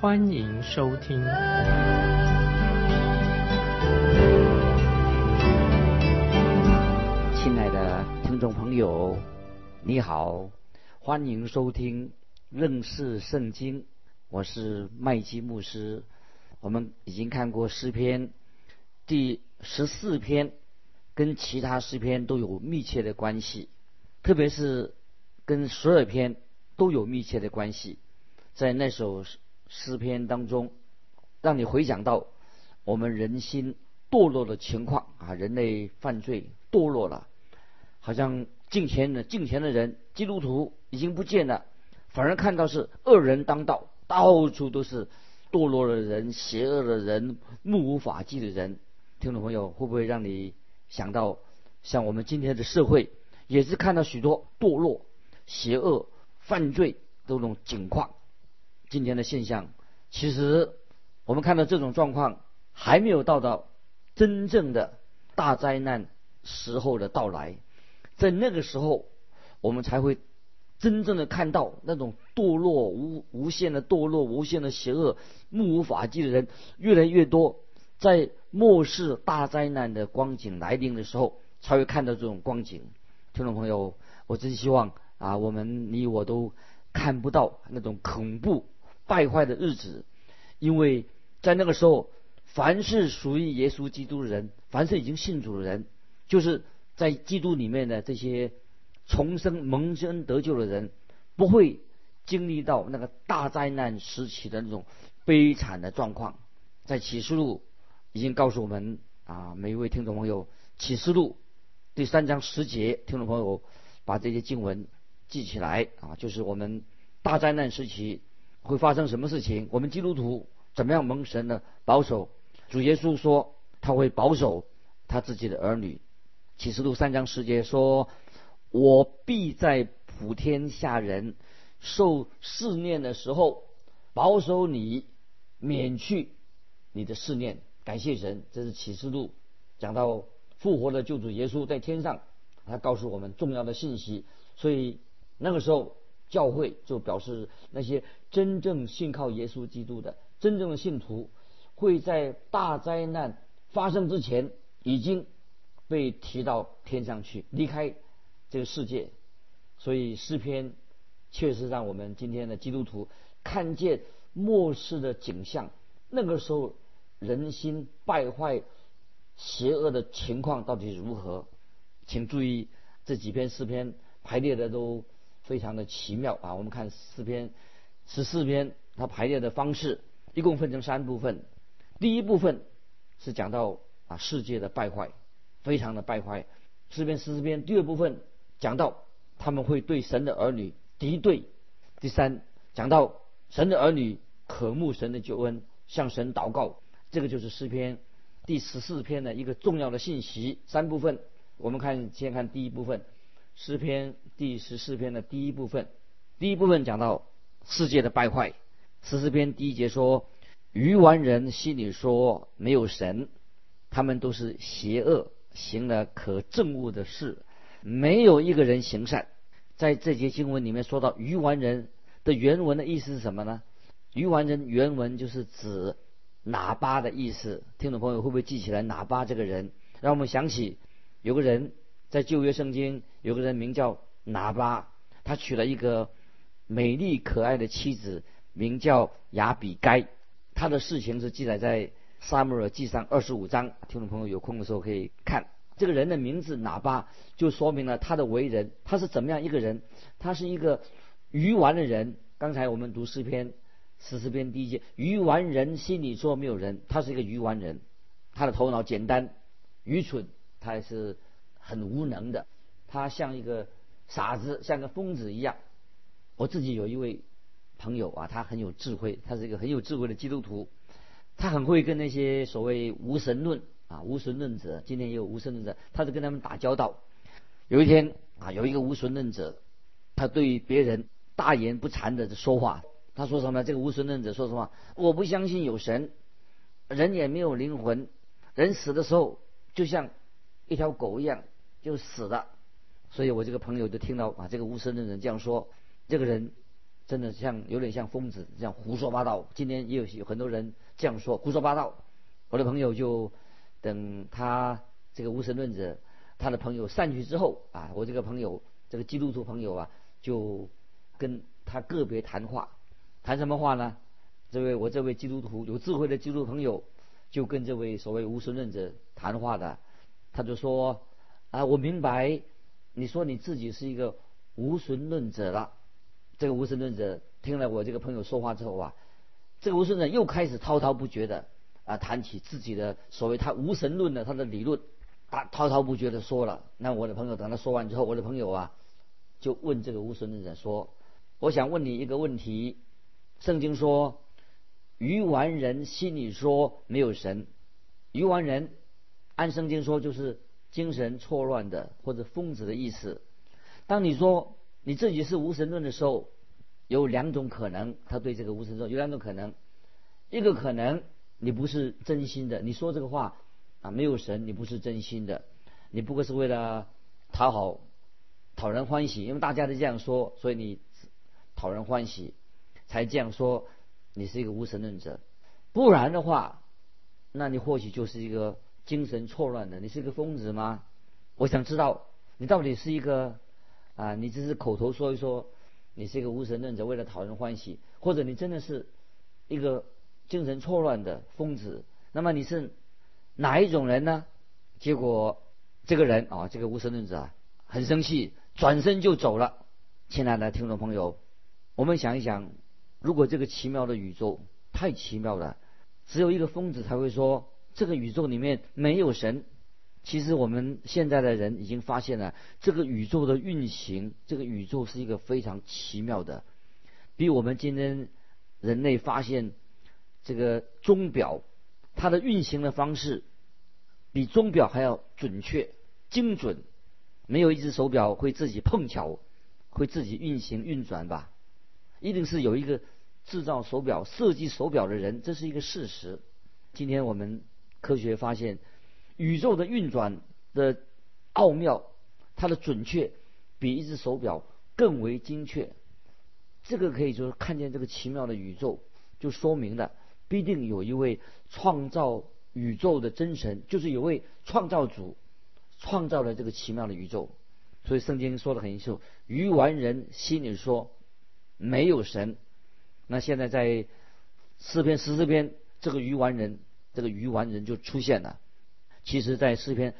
欢迎收听。亲爱的听众朋友，你好，欢迎收听认识圣经。我是麦基牧师。我们已经看过诗篇第十四篇。跟其他诗篇都有密切的关系，特别是跟十二篇都有密切的关系。在那首诗篇当中，让你回想到我们人心堕落的情况啊，人类犯罪堕落了，好像敬虔的敬虔的人，基督徒已经不见了，反而看到是恶人当道，到处都是堕落的人、邪恶的人、目无法纪的人。听众朋友，会不会让你？想到像我们今天的社会，也是看到许多堕落、邪恶、犯罪这种景况。今天的现象，其实我们看到这种状况还没有到到真正的大灾难时候的到来，在那个时候，我们才会真正的看到那种堕落、无无限的堕落、无限的邪恶、目无法纪的人越来越多。在末世大灾难的光景来临的时候，才会看到这种光景。听众朋友，我真希望啊，我们你我都看不到那种恐怖败坏的日子，因为在那个时候，凡是属于耶稣基督的人，凡是已经信主的人，就是在基督里面的这些重生蒙生得救的人，不会经历到那个大灾难时期的那种悲惨的状况。在启示录。已经告诉我们啊，每一位听众朋友，《启示录》第三章十节，听众朋友把这些经文记起来啊，就是我们大灾难时期会发生什么事情，我们基督徒怎么样蒙神的保守。主耶稣说他会保守他自己的儿女，《启示录》三章十节说：“我必在普天下人受试炼的时候，保守你，免去你的试炼。”感谢神，这是启示录讲到复活的救主耶稣在天上，他告诉我们重要的信息。所以那个时候，教会就表示那些真正信靠耶稣基督的真正的信徒，会在大灾难发生之前已经被提到天上去，离开这个世界。所以诗篇确实让我们今天的基督徒看见末世的景象。那个时候。人心败坏、邪恶的情况到底如何？请注意这几篇诗篇排列的都非常的奇妙啊！我们看诗篇十四篇，它排列的方式一共分成三部分。第一部分是讲到啊世界的败坏，非常的败坏。诗篇十四篇第二部分讲到他们会对神的儿女敌对。第三讲到神的儿女渴慕神的救恩，向神祷告。这个就是诗篇第十四篇的一个重要的信息，三部分。我们看，先看第一部分，诗篇第十四篇的第一部分。第一部分讲到世界的败坏。十四篇第一节说：“愚顽人心里说没有神，他们都是邪恶，行了可憎恶的事，没有一个人行善。”在这节经文里面说到愚顽人的原文的意思是什么呢？愚顽人原文就是指。喇叭的意思，听众朋友会不会记起来？喇叭这个人，让我们想起有个人在旧约圣经，有个人名叫喇叭，他娶了一个美丽可爱的妻子，名叫雅比该。他的事情是记载在撒母耳记上二十五章，听众朋友有空的时候可以看。这个人的名字喇叭，就说明了他的为人，他是怎么样一个人？他是一个愚顽的人。刚才我们读诗篇。十四篇第一节，愚顽人心里说没有人，他是一个愚顽人，他的头脑简单、愚蠢，他也是很无能的，他像一个傻子，像个疯子一样。我自己有一位朋友啊，他很有智慧，他是一个很有智慧的基督徒，他很会跟那些所谓无神论啊无神论者，今天也有无神论者，他就跟他们打交道。有一天啊，有一个无神论者，他对别人大言不惭的说话。他说什么？这个无神论者说什么？我不相信有神，人也没有灵魂，人死的时候就像一条狗一样就死了。所以我这个朋友就听到啊，这个无神论者这样说，这个人真的像有点像疯子，这样胡说八道。今天也有有很多人这样说，胡说八道。我的朋友就等他这个无神论者。他的朋友散去之后啊，我这个朋友，这个基督徒朋友啊，就跟他个别谈话，谈什么话呢？这位我这位基督徒有智慧的基督徒朋友，就跟这位所谓无神论者谈话的，他就说啊，我明白你说你自己是一个无神论者了。这个无神论者听了我这个朋友说话之后啊，这个无神论者又开始滔滔不绝的啊谈起自己的所谓他无神论的他的理论。他滔滔不绝的说了，那我的朋友等他说完之后，我的朋友啊，就问这个无神论者说：“我想问你一个问题，圣经说，愚顽人心里说没有神，愚顽人，按圣经说就是精神错乱的或者疯子的意思。当你说你自己是无神论的时候，有两种可能，他对这个无神论有两种可能，一个可能你不是真心的，你说这个话。”啊，没有神，你不是真心的，你不过是为了讨好、讨人欢喜，因为大家都这样说，所以你讨人欢喜才这样说。你是一个无神论者，不然的话，那你或许就是一个精神错乱的，你是一个疯子吗？我想知道你到底是一个啊，你只是口头说一说，你是一个无神论者，为了讨人欢喜，或者你真的是一个精神错乱的疯子？那么你是？哪一种人呢？结果这个人啊，这个无神论者啊，很生气，转身就走了。亲爱的听众朋友，我们想一想，如果这个奇妙的宇宙太奇妙了，只有一个疯子才会说这个宇宙里面没有神。其实我们现在的人已经发现了，这个宇宙的运行，这个宇宙是一个非常奇妙的，比我们今天人类发现这个钟表它的运行的方式。比钟表还要准确、精准，没有一只手表会自己碰巧会自己运行运转吧？一定是有一个制造手表、设计手表的人，这是一个事实。今天我们科学发现，宇宙的运转的奥妙，它的准确比一只手表更为精确。这个可以说看见这个奇妙的宇宙，就说明了必定有一位创造。宇宙的真神就是有位创造主创造了这个奇妙的宇宙，所以圣经说的很清楚：愚顽人心里说没有神。那现在在诗篇十四篇，这个愚顽人，这个愚顽人就出现了。其实，在诗篇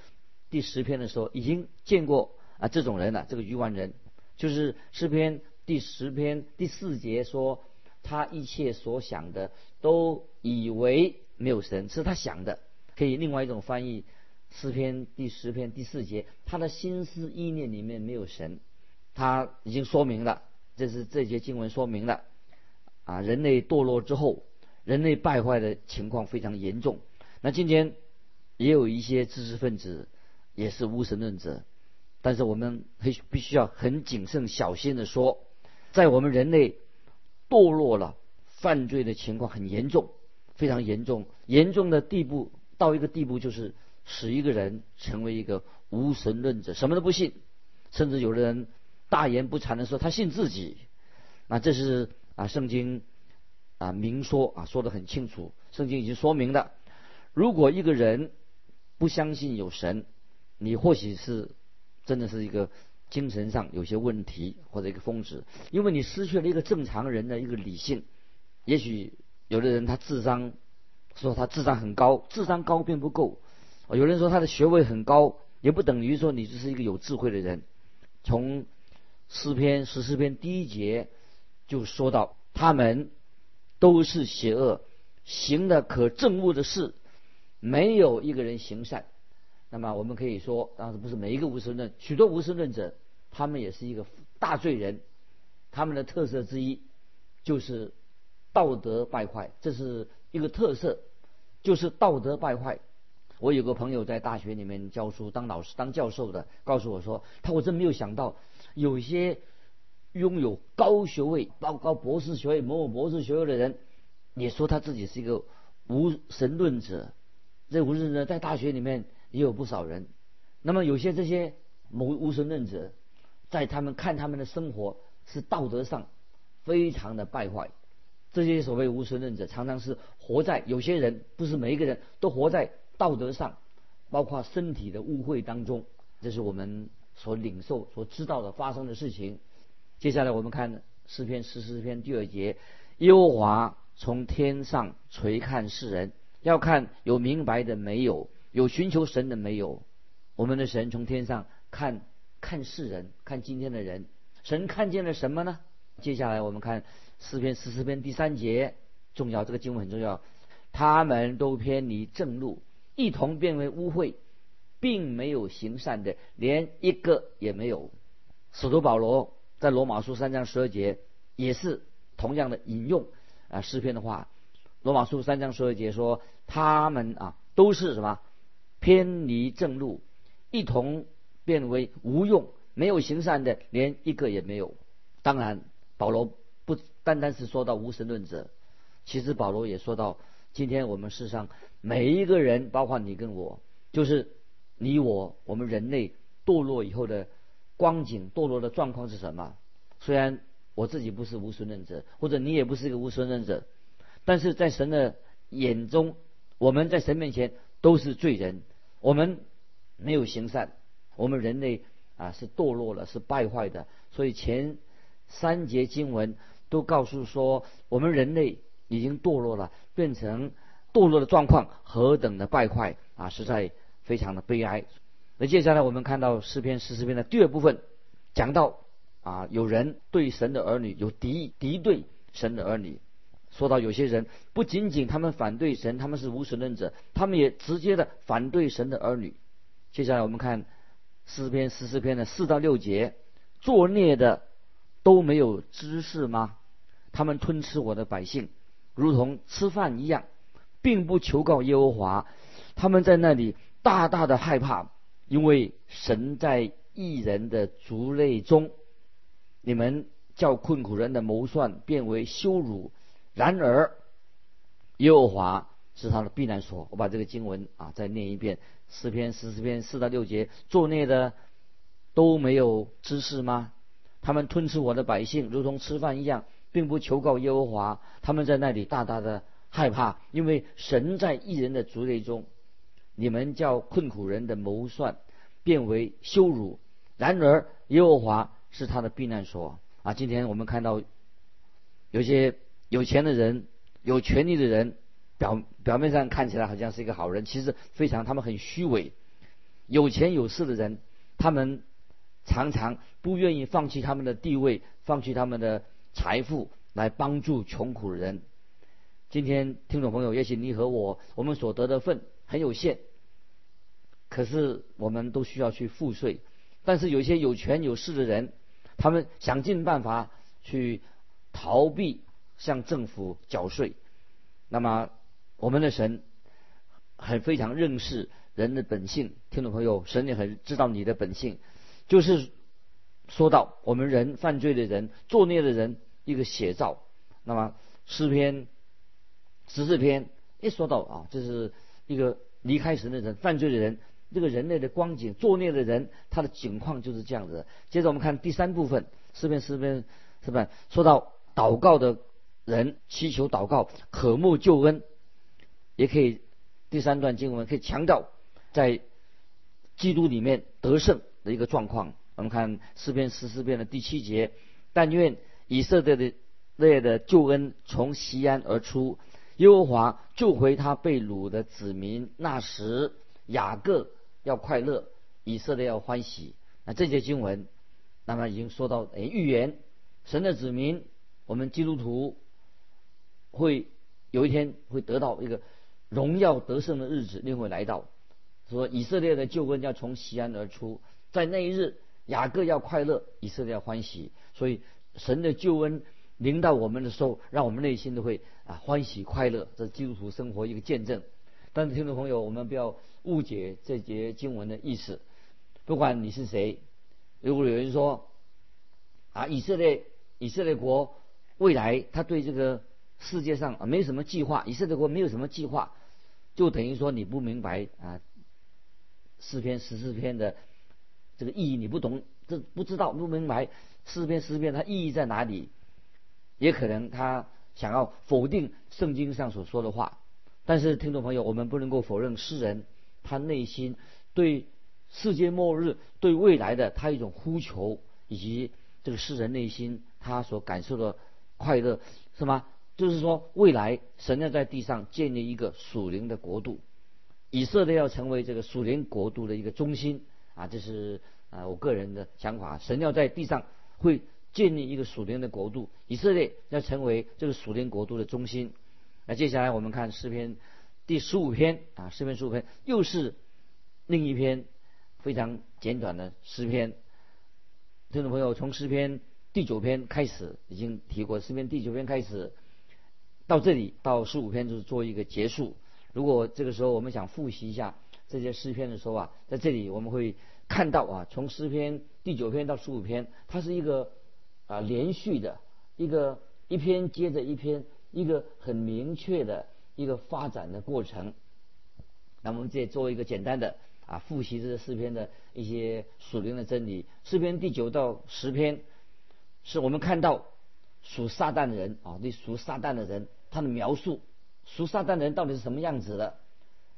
第十篇的时候，已经见过啊这种人了。这个愚顽人，就是诗篇第十篇第四节说，他一切所想的都以为。没有神是他想的，可以另外一种翻译，诗篇第十篇第四节，他的心思意念里面没有神，他已经说明了，这是这节经文说明了，啊，人类堕落之后，人类败坏的情况非常严重。那今天也有一些知识分子也是无神论者，但是我们必必须要很谨慎小心的说，在我们人类堕落了，犯罪的情况很严重。非常严重，严重的地步到一个地步，就是使一个人成为一个无神论者，什么都不信，甚至有的人大言不惭的说他信自己。那这是啊，圣经啊明说啊说的很清楚，圣经已经说明了，如果一个人不相信有神，你或许是真的是一个精神上有些问题或者一个疯子，因为你失去了一个正常人的一个理性，也许。有的人他智商说他智商很高，智商高并不够。有人说他的学位很高，也不等于说你就是一个有智慧的人。从诗篇十四篇第一节就说到，他们都是邪恶，行的可憎恶的事，没有一个人行善。那么我们可以说，当时不是每一个无神论，许多无神论者，他们也是一个大罪人。他们的特色之一就是。道德败坏，这是一个特色。就是道德败坏。我有个朋友在大学里面教书，当老师、当教授的，告诉我说，他我真没有想到，有些拥有高学位、高高博士学位、某某博士学位的人，也说他自己是一个无神论者。这无神论者在大学里面也有不少人。那么有些这些某无神论者，在他们看他们的生活是道德上非常的败坏。这些所谓无神论者，常常是活在有些人不是每一个人都活在。道德上，包括身体的污秽当中，这是我们所领受、所知道的发生的事情。接下来我们看诗篇十四篇第二节：耶和华从天上垂看世人，要看有明白的没有，有寻求神的没有。我们的神从天上看看世人，看今天的人，神看见了什么呢？接下来我们看诗篇十四篇第三节，重要，这个经文很重要。他们都偏离正路。一同变为污秽，并没有行善的，连一个也没有。使徒保罗在罗马书三章十二节也是同样的引用啊诗篇的话。罗马书三章十二节说：“他们啊都是什么偏离正路，一同变为无用，没有行善的，连一个也没有。”当然，保罗不单单是说到无神论者，其实保罗也说到。今天我们世上每一个人，包括你跟我，就是你我，我们人类堕落以后的光景、堕落的状况是什么？虽然我自己不是无神论者，或者你也不是一个无神论者，但是在神的眼中，我们在神面前都是罪人。我们没有行善，我们人类啊是堕落了，是败坏的。所以前三节经文都告诉说，我们人类。已经堕落了，变成堕落的状况，何等的败坏啊！实在非常的悲哀。那接下来我们看到诗篇十四篇的第二部分，讲到啊，有人对神的儿女有敌，敌对神的儿女。说到有些人不仅仅他们反对神，他们是无神论者，他们也直接的反对神的儿女。接下来我们看诗篇十四篇的四到六节，作孽的都没有知识吗？他们吞吃我的百姓。如同吃饭一样，并不求告耶和华。他们在那里大大的害怕，因为神在异人的族类中。你们叫困苦人的谋算变为羞辱。然而，耶和华是他的避难所。我把这个经文啊再念一遍：诗篇十四篇四到六节。作孽的都没有知识吗？他们吞吃我的百姓，如同吃饭一样。并不求告耶和华，他们在那里大大的害怕，因为神在异人的族类中。你们叫困苦人的谋算变为羞辱，然而耶和华是他的避难所啊！今天我们看到有些有钱的人、有权利的人，表表面上看起来好像是一个好人，其实非常他们很虚伪。有钱有势的人，他们常常不愿意放弃他们的地位，放弃他们的。财富来帮助穷苦人。今天听众朋友，也许你和我，我们所得的份很有限，可是我们都需要去付税。但是有一些有权有势的人，他们想尽办法去逃避向政府缴税。那么我们的神很非常认识人的本性，听众朋友，神也很知道你的本性，就是。说到我们人犯罪的人、作孽的人一个写照，那么诗篇十四篇一说到啊，这是一个离开神的人、犯罪的人，这个人类的光景、作孽的人，他的境况就是这样子。接着我们看第三部分，诗篇诗篇是吧？说到祷告的人祈求祷告、渴慕救恩，也可以第三段经文可以强调在基督里面得胜的一个状况。我们看诗篇十四篇的第七节，但愿以色列的列的救恩从西安而出，耶和华救回他被掳的子民。那时雅各要快乐，以色列要欢喜。那这节经文，那么已经说到，诶，预言神的子民，我们基督徒会有一天会得到一个荣耀得胜的日子，定会来到。说以色列的救恩要从西安而出，在那一日。雅各要快乐，以色列要欢喜，所以神的救恩临到我们的时候，让我们内心都会啊欢喜快乐。这是基督徒生活一个见证。但是听众朋友，我们不要误解这节经文的意思。不管你是谁，如果有人说啊，以色列以色列国未来他对这个世界上啊没什么计划，以色列国没有什么计划，就等于说你不明白啊四篇十四篇的这个意义，你不懂，这不知道不明白四篇十四篇它意义在哪里，也可能他想要否定圣经上所说的话。但是听众朋友，我们不能够否认诗人他内心对世界末日、对未来的他一种呼求，以及这个诗人内心他所感受的快乐。是吗？就是说，未来神要在地上建立一个属灵的国度，以色列要成为这个属灵国度的一个中心啊！这是啊我个人的想法。神要在地上会建立一个属灵的国度，以色列要成为这个属灵国度的中心。那接下来我们看诗篇第十五篇啊，诗篇十五篇又是另一篇非常简短的诗篇。听众朋友，从诗篇。第九篇开始已经提过，诗篇第九篇开始到这里到十五篇就是做一个结束。如果这个时候我们想复习一下这些诗篇的时候啊，在这里我们会看到啊，从诗篇第九篇到十五篇，它是一个啊连续的一个一篇接着一篇，一个很明确的一个发展的过程。那我们再做一个简单的啊复习这个诗篇的一些属灵的真理。诗篇第九到十篇。是我们看到属撒旦的人啊，对属撒旦的人，他的描述，属撒旦的人到底是什么样子的？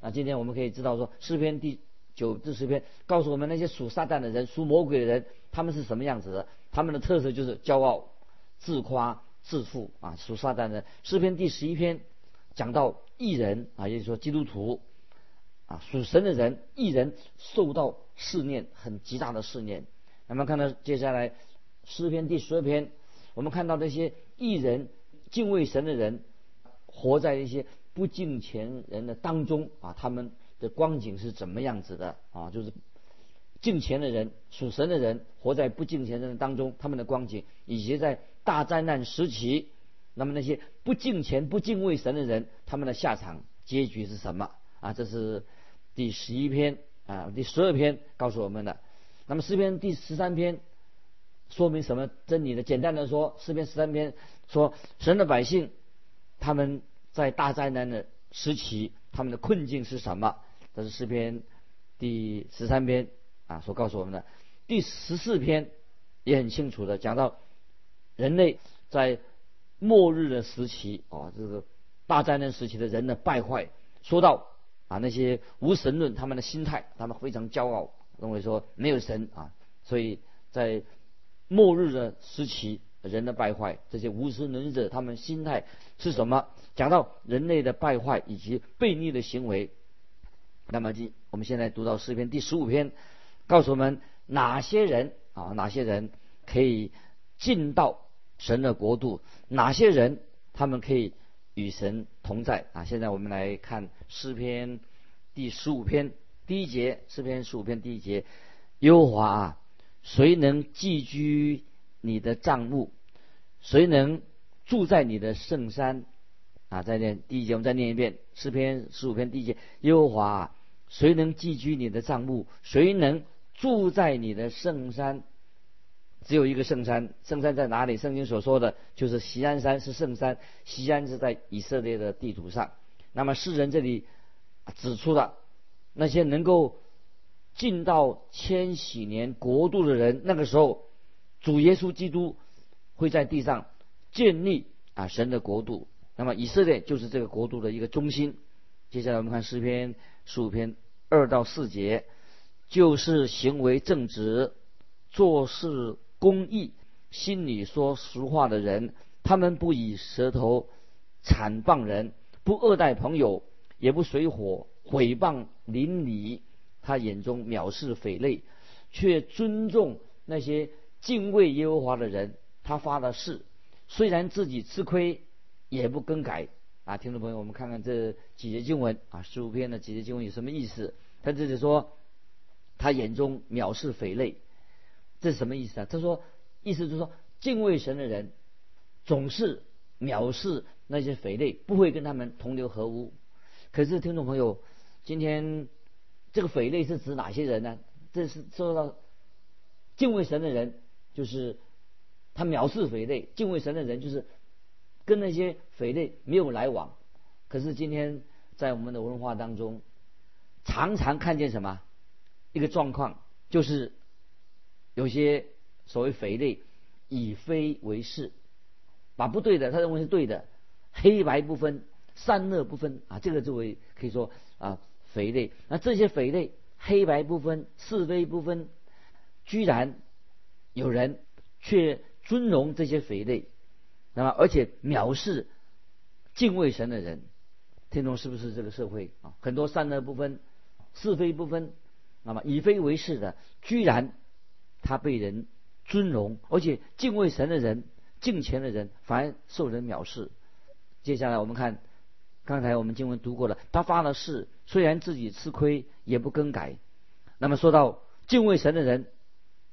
啊，今天我们可以知道说，诗篇第九至十篇告诉我们那些属撒旦的人、属魔鬼的人，他们是什么样子的？他们的特色就是骄傲、自夸、自负啊。属撒旦的诗篇第十一篇讲到异人啊，也就是说基督徒啊，属神的人，异人受到试炼，很极大的试炼。那么看到接下来。诗篇第十二篇，我们看到那些艺人、敬畏神的人，活在一些不敬虔人的当中啊，他们的光景是怎么样子的啊？就是敬虔的人、属神的人，活在不敬虔人的当中，他们的光景，以及在大灾难时期，那么那些不敬虔、不敬畏神的人，他们的下场结局是什么啊？这是第十一篇啊，第十二篇告诉我们的。那么诗篇第十三篇。说明什么真理呢？简单的说，诗篇十三篇说，神的百姓他们在大灾难的时期，他们的困境是什么？这是诗篇第十三篇啊所告诉我们的。第十四篇也很清楚的讲到，人类在末日的时期啊，这个大灾难时期的人的败坏。说到啊那些无神论他们的心态，他们非常骄傲，认为说没有神啊，所以在末日的时期，人的败坏，这些无神论者，他们心态是什么？讲到人类的败坏以及悖逆的行为，那么今我们现在读到诗篇第十五篇，告诉我们哪些人啊，哪些人可以进到神的国度，哪些人他们可以与神同在啊？现在我们来看诗篇第十五篇第一节，诗篇十五篇第一节，优华啊。谁能寄居你的帐幕？谁能住在你的圣山？啊，再念第一节，我们再念一遍诗篇十五篇第一节：耶和华，谁能寄居你的帐幕？谁能住在你的圣山？只有一个圣山，圣山在哪里？圣经所说的就是锡安山是圣山，锡安是在以色列的地图上。那么诗人这里指出了那些能够。进到千禧年国度的人，那个时候，主耶稣基督会在地上建立啊神的国度。那么以色列就是这个国度的一个中心。接下来我们看诗篇十五篇二到四节，就是行为正直、做事公义、心里说实话的人，他们不以舌头惨谤人，不恶待朋友，也不随火毁谤邻里。他眼中藐视匪类，却尊重那些敬畏耶和华的人。他发的誓，虽然自己吃亏，也不更改。啊，听众朋友，我们看看这几节经文啊，十五篇的几节经文有什么意思？他这里说，他眼中藐视匪类，这是什么意思啊？他说，意思就是说，敬畏神的人总是藐视那些匪类，不会跟他们同流合污。可是听众朋友，今天这个匪类是指哪些人呢？这是说到敬畏神的人，就是他藐视匪类；敬畏神的人，就是跟那些匪类没有来往。可是今天在我们的文化当中，常常看见什么一个状况，就是有些所谓匪类以非为是，把不对的他认为是对的，黑白不分。善恶不分啊，这个作为可以说啊匪类。那这些匪类黑白不分、是非不分，居然有人却尊荣这些匪类，那么而且藐视敬畏神的人，听众是不是这个社会啊？很多善恶不分、是非不分，那么以非为是的，居然他被人尊荣，而且敬畏神的人、敬虔的人反而受人藐视。接下来我们看。刚才我们经文读过了，他发了誓，虽然自己吃亏，也不更改。那么说到敬畏神的人，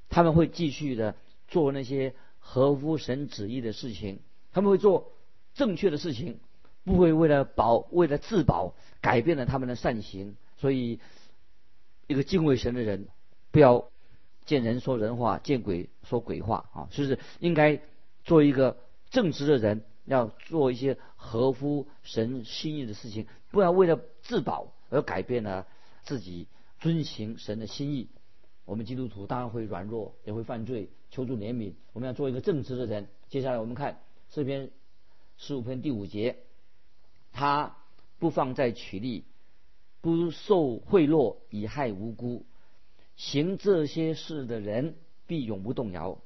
他们会继续的做那些合乎神旨意的事情，他们会做正确的事情，不会为了保、为了自保改变了他们的善行。所以，一个敬畏神的人，不要见人说人话，见鬼说鬼话啊！就是应该做一个正直的人。要做一些合乎神心意的事情，不要为了自保而改变了自己遵行神的心意。我们基督徒当然会软弱，也会犯罪，求助怜悯。我们要做一个正直的人。接下来我们看诗篇十五篇第五节，他不放在取利，不受贿赂以害无辜，行这些事的人必永不动摇。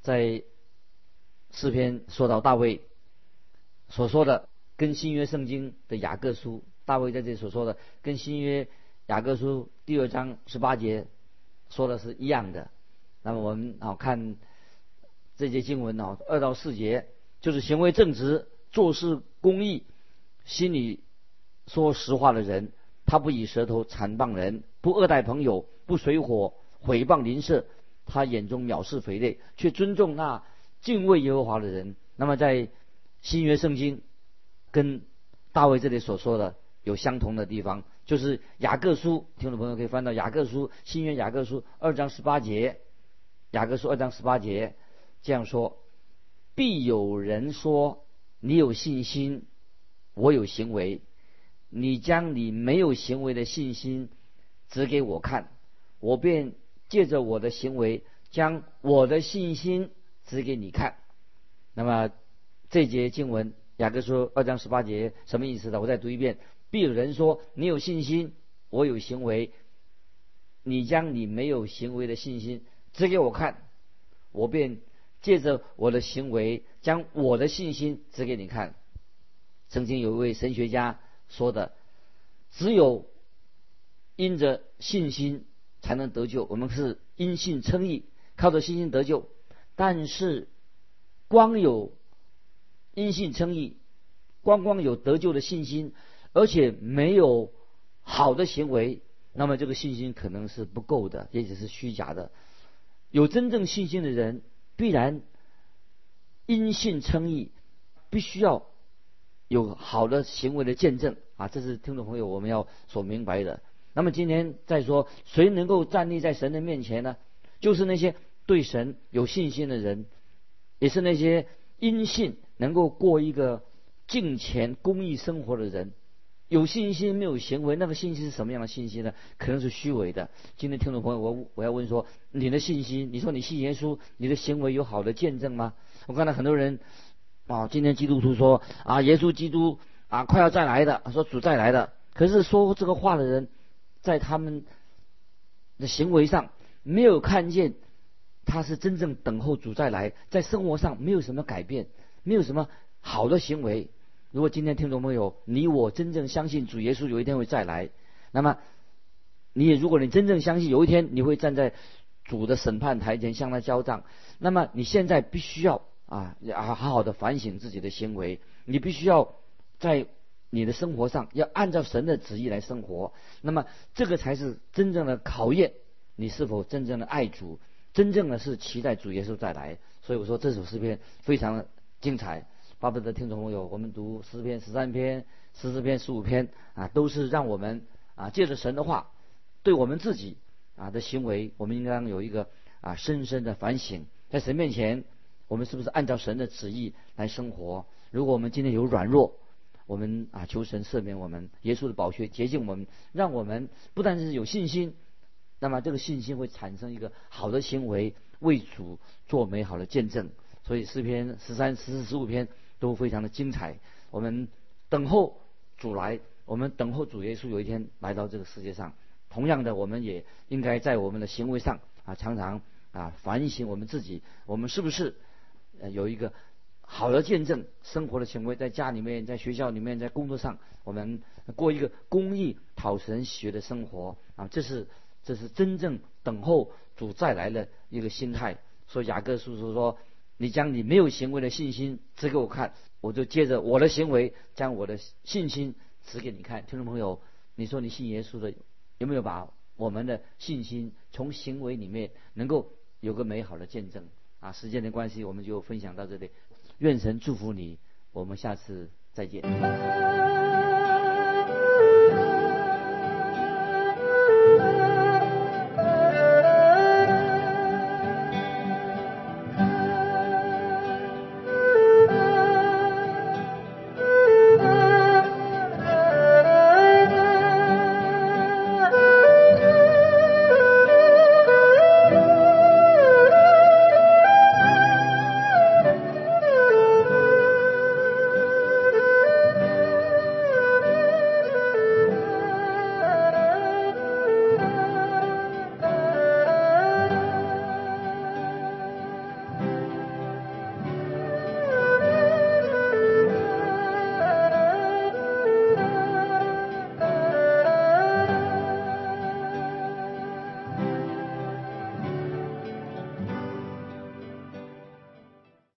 在诗篇说到大卫。所说的跟新约圣经的雅各书，大卫在这里所说的跟新约雅各书第二章十八节说的是一样的。那么我们啊看这节经文啊二到四节，就是行为正直、做事公义、心里说实话的人，他不以舌头残谤人，不恶待朋友，不水火毁谤邻舍，他眼中藐视肥类，却尊重那敬畏耶和华的人。那么在新约圣经跟大卫这里所说的有相同的地方，就是雅各书，听众朋友可以翻到雅各书新约雅各书二章十八节，雅各书二章十八节这样说：必有人说你有信心，我有行为，你将你没有行为的信心指给我看，我便借着我的行为将我的信心指给你看。那么。这节经文，雅各书二章十八节什么意思呢？我再读一遍：必有人说，你有信心，我有行为，你将你没有行为的信心指给我看，我便借着我的行为将我的信心指给你看。曾经有一位神学家说的：只有因着信心才能得救。我们是因信称义，靠着信心得救。但是光有因信称义，光光有得救的信心，而且没有好的行为，那么这个信心可能是不够的，也许是虚假的。有真正信心的人，必然因信称义，必须要有好的行为的见证啊！这是听众朋友我们要所明白的。那么今天再说，谁能够站立在神的面前呢？就是那些对神有信心的人，也是那些因信。能够过一个敬虔公益生活的人，有信心没有行为，那个信心是什么样的信心呢？可能是虚伪的。今天听众朋友，我我要问说，你的信心，你说你信耶稣，你的行为有好的见证吗？我看到很多人啊，今天基督徒说啊，耶稣基督啊快要再来的，说主再来的，可是说这个话的人，在他们的行为上没有看见他是真正等候主再来，在生活上没有什么改变。没有什么好的行为。如果今天听众朋友，你我真正相信主耶稣有一天会再来，那么你也如果你真正相信有一天你会站在主的审判台前向他交账，那么你现在必须要啊啊好好的反省自己的行为，你必须要在你的生活上要按照神的旨意来生活，那么这个才是真正的考验你是否真正的爱主，真正的是期待主耶稣再来。所以我说这首诗篇非常的。精彩，巴不得听众朋友，我们读诗篇、十三篇、十四篇、十五篇啊，都是让我们啊借着神的话，对我们自己啊的行为，我们应当有一个啊深深的反省，在神面前，我们是不是按照神的旨意来生活？如果我们今天有软弱，我们啊求神赦免我们，耶稣的宝血洁净我们，让我们不但是有信心，那么这个信心会产生一个好的行为，为主做美好的见证。所以诗篇十三、十四、十五篇都非常的精彩。我们等候主来，我们等候主耶稣有一天来到这个世界上。同样的，我们也应该在我们的行为上啊，常常啊反省我们自己，我们是不是有一个好的见证生活的行为，在家里面、在学校里面、在工作上，我们过一个公益、讨神喜悦的生活啊，这是这是真正等候主再来的一个心态。所以雅各叔叔说。你将你没有行为的信心指给我看，我就借着我的行为将我的信心指给你看。听众朋友，你说你信耶稣的，有没有把我们的信心从行为里面能够有个美好的见证？啊，时间的关系，我们就分享到这里。愿神祝福你，我们下次再见。